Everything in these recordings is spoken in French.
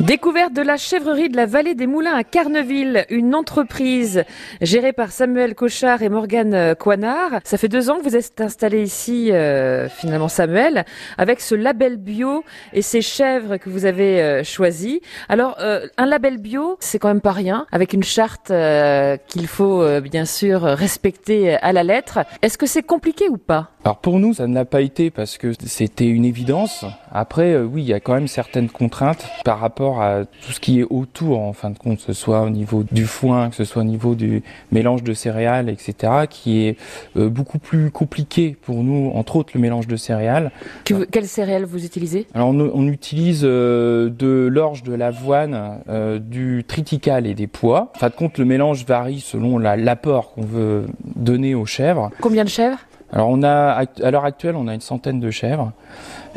Découverte de la chèvrerie de la vallée des Moulins à Carneville, une entreprise gérée par Samuel Cochard et Morgane Coinard. Ça fait deux ans que vous êtes installé ici, euh, finalement Samuel, avec ce label bio et ces chèvres que vous avez euh, choisies. Alors, euh, un label bio, c'est quand même pas rien, avec une charte euh, qu'il faut euh, bien sûr respecter à la lettre. Est-ce que c'est compliqué ou pas? Alors pour nous, ça ne l'a pas été parce que c'était une évidence. Après, euh, oui, il y a quand même certaines contraintes par rapport à tout ce qui est autour, en fin de compte, que ce soit au niveau du foin, que ce soit au niveau du mélange de céréales, etc., qui est euh, beaucoup plus compliqué pour nous, entre autres le mélange de céréales. que, vous- Quelles céréales vous utilisez? Alors on, on utilise euh, de l'orge, de l'avoine, euh, du triticale et des pois. En fin de compte, le mélange varie selon la- l'apport qu'on veut donner aux chèvres. Combien de chèvres? Alors on a à l'heure actuelle, on a une centaine de chèvres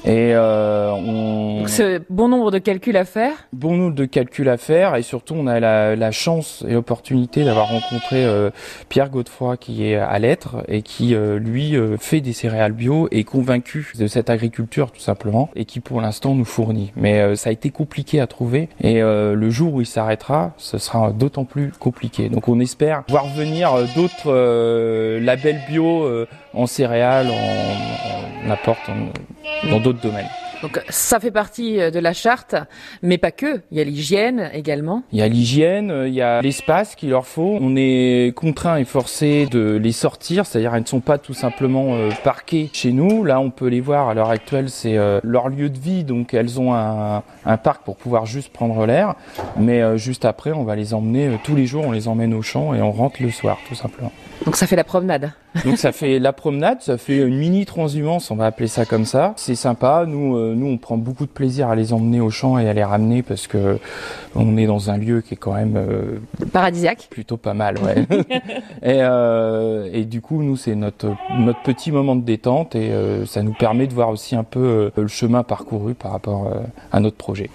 et euh, on Donc, c'est bon nombre de calculs à faire. bon nombre de calculs à faire et surtout on a la, la chance et l'opportunité d'avoir rencontré euh, Pierre Godefroy qui est à l'être et qui euh, lui euh, fait des céréales bio et est convaincu de cette agriculture tout simplement et qui pour l'instant nous fournit. Mais euh, ça a été compliqué à trouver et euh, le jour où il s'arrêtera, ce sera d'autant plus compliqué. Donc on espère voir venir d'autres euh, labels bio euh, en céréales, en, en apport en- dans d'autres domaines. Donc ça fait partie euh, de la charte, mais pas que. Il y a l'hygiène également. Il y a l'hygiène, euh, il y a l'espace qu'il leur faut. On est contraint et forcé de les sortir, c'est-à-dire elles ne sont pas tout simplement euh, parquées chez nous. Là, on peut les voir à l'heure actuelle, c'est euh, leur lieu de vie, donc elles ont un, un parc pour pouvoir juste prendre l'air. Mais euh, juste après, on va les emmener tous les jours, on les emmène au champ et on rentre le soir, tout simplement. Donc ça fait la promenade. Donc ça fait la promenade, ça fait une mini transhumance, on va appeler ça comme ça. C'est sympa. Nous, euh, nous, on prend beaucoup de plaisir à les emmener au champ et à les ramener parce que on est dans un lieu qui est quand même euh, Paradisiaque. plutôt pas mal, ouais. et, euh, et du coup, nous, c'est notre notre petit moment de détente et euh, ça nous permet de voir aussi un peu euh, le chemin parcouru par rapport euh, à notre projet.